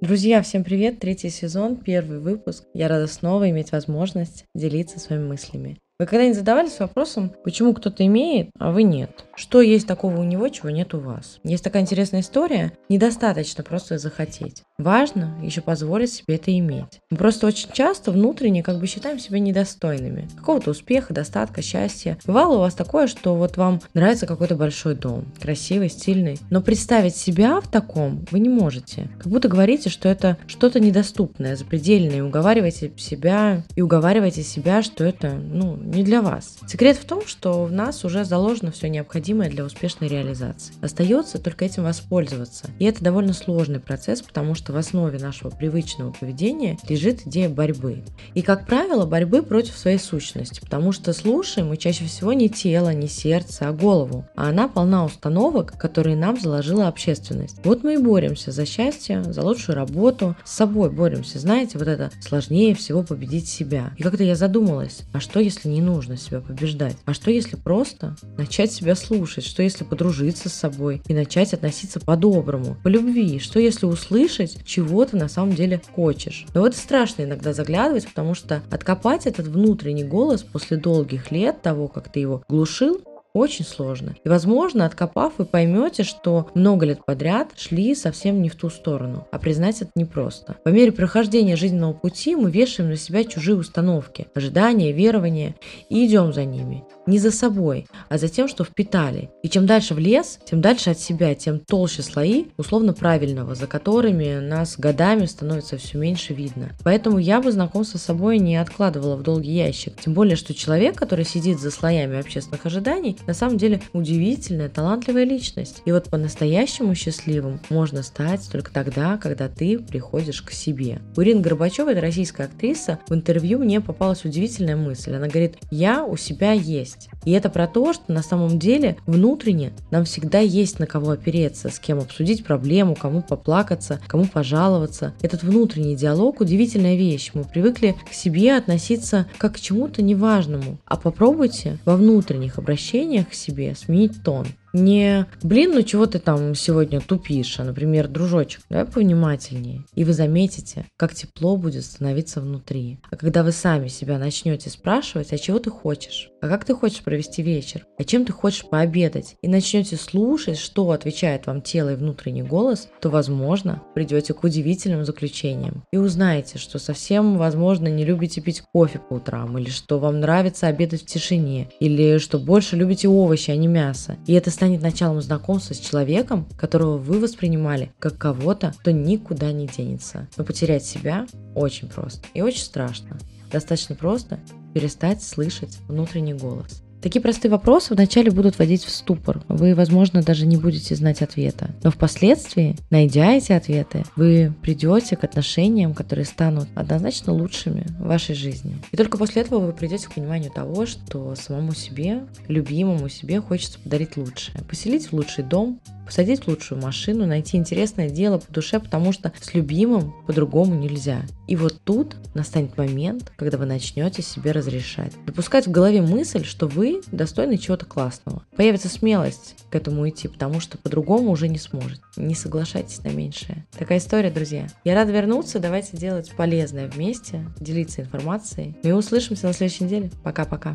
Друзья, всем привет! Третий сезон, первый выпуск. Я рада снова иметь возможность делиться своими мыслями. Вы когда-нибудь задавались вопросом, почему кто-то имеет, а вы нет? Что есть такого у него, чего нет у вас? Есть такая интересная история. Недостаточно просто захотеть. Важно еще позволить себе это иметь. Мы просто очень часто внутренне как бы считаем себя недостойными. Какого-то успеха, достатка, счастья. Бывало у вас такое, что вот вам нравится какой-то большой дом, красивый, стильный, но представить себя в таком вы не можете. Как будто говорите, что это что-то недоступное, запредельное, и уговариваете себя, и уговариваете себя, что это, ну, не для вас. Секрет в том, что в нас уже заложено все необходимое для успешной реализации. Остается только этим воспользоваться. И это довольно сложный процесс, потому что в основе нашего привычного поведения лежит идея борьбы. И, как правило, борьбы против своей сущности, потому что слушаем мы чаще всего не тело, не сердце, а голову. А она полна установок, которые нам заложила общественность. Вот мы и боремся за счастье, за лучшую работу, с собой боремся. Знаете, вот это сложнее всего победить себя. И как-то я задумалась, а что если не нужно себя побеждать. А что если просто начать себя слушать? Что если подружиться с собой и начать относиться по-доброму, по любви? Что если услышать, чего ты на самом деле хочешь? Но вот страшно иногда заглядывать, потому что откопать этот внутренний голос после долгих лет того, как ты его глушил, очень сложно. И, возможно, откопав, вы поймете, что много лет подряд шли совсем не в ту сторону. А признать это непросто. По мере прохождения жизненного пути мы вешаем на себя чужие установки, ожидания, верования и идем за ними. Не за собой, а за тем, что впитали. И чем дальше в лес, тем дальше от себя, тем толще слои условно правильного, за которыми нас годами становится все меньше видно. Поэтому я бы знакомство с собой не откладывала в долгий ящик. Тем более, что человек, который сидит за слоями общественных ожиданий, на самом деле удивительная, талантливая личность. И вот по-настоящему счастливым можно стать только тогда, когда ты приходишь к себе. У Ирины Горбачевой, это российская актриса, в интервью мне попалась удивительная мысль. Она говорит, я у себя есть. И это про то, что на самом деле внутренне нам всегда есть на кого опереться, с кем обсудить проблему, кому поплакаться, кому пожаловаться. Этот внутренний диалог – удивительная вещь. Мы привыкли к себе относиться как к чему-то неважному. А попробуйте во внутренних обращениях отношениях к себе сменить тон не «блин, ну чего ты там сегодня тупишь», а, например, «дружочек, давай повнимательнее». И вы заметите, как тепло будет становиться внутри. А когда вы сами себя начнете спрашивать, а чего ты хочешь? А как ты хочешь провести вечер? А чем ты хочешь пообедать? И начнете слушать, что отвечает вам тело и внутренний голос, то, возможно, придете к удивительным заключениям. И узнаете, что совсем, возможно, не любите пить кофе по утрам, или что вам нравится обедать в тишине, или что больше любите овощи, а не мясо. И это станет станет началом знакомства с человеком, которого вы воспринимали как кого-то, кто никуда не денется. Но потерять себя очень просто и очень страшно. Достаточно просто перестать слышать внутренний голос. Такие простые вопросы вначале будут вводить в ступор. Вы, возможно, даже не будете знать ответа. Но впоследствии, найдя эти ответы, вы придете к отношениям, которые станут однозначно лучшими в вашей жизни. И только после этого вы придете к пониманию того, что самому себе, любимому себе хочется подарить лучшее. Поселить в лучший дом, посадить лучшую машину, найти интересное дело по душе, потому что с любимым по-другому нельзя. И вот тут настанет момент, когда вы начнете себе разрешать. Допускать в голове мысль, что вы достойны чего-то классного. Появится смелость к этому идти, потому что по-другому уже не сможете. Не соглашайтесь на меньшее. Такая история, друзья. Я рада вернуться. Давайте делать полезное вместе, делиться информацией. Мы услышимся на следующей неделе. Пока-пока.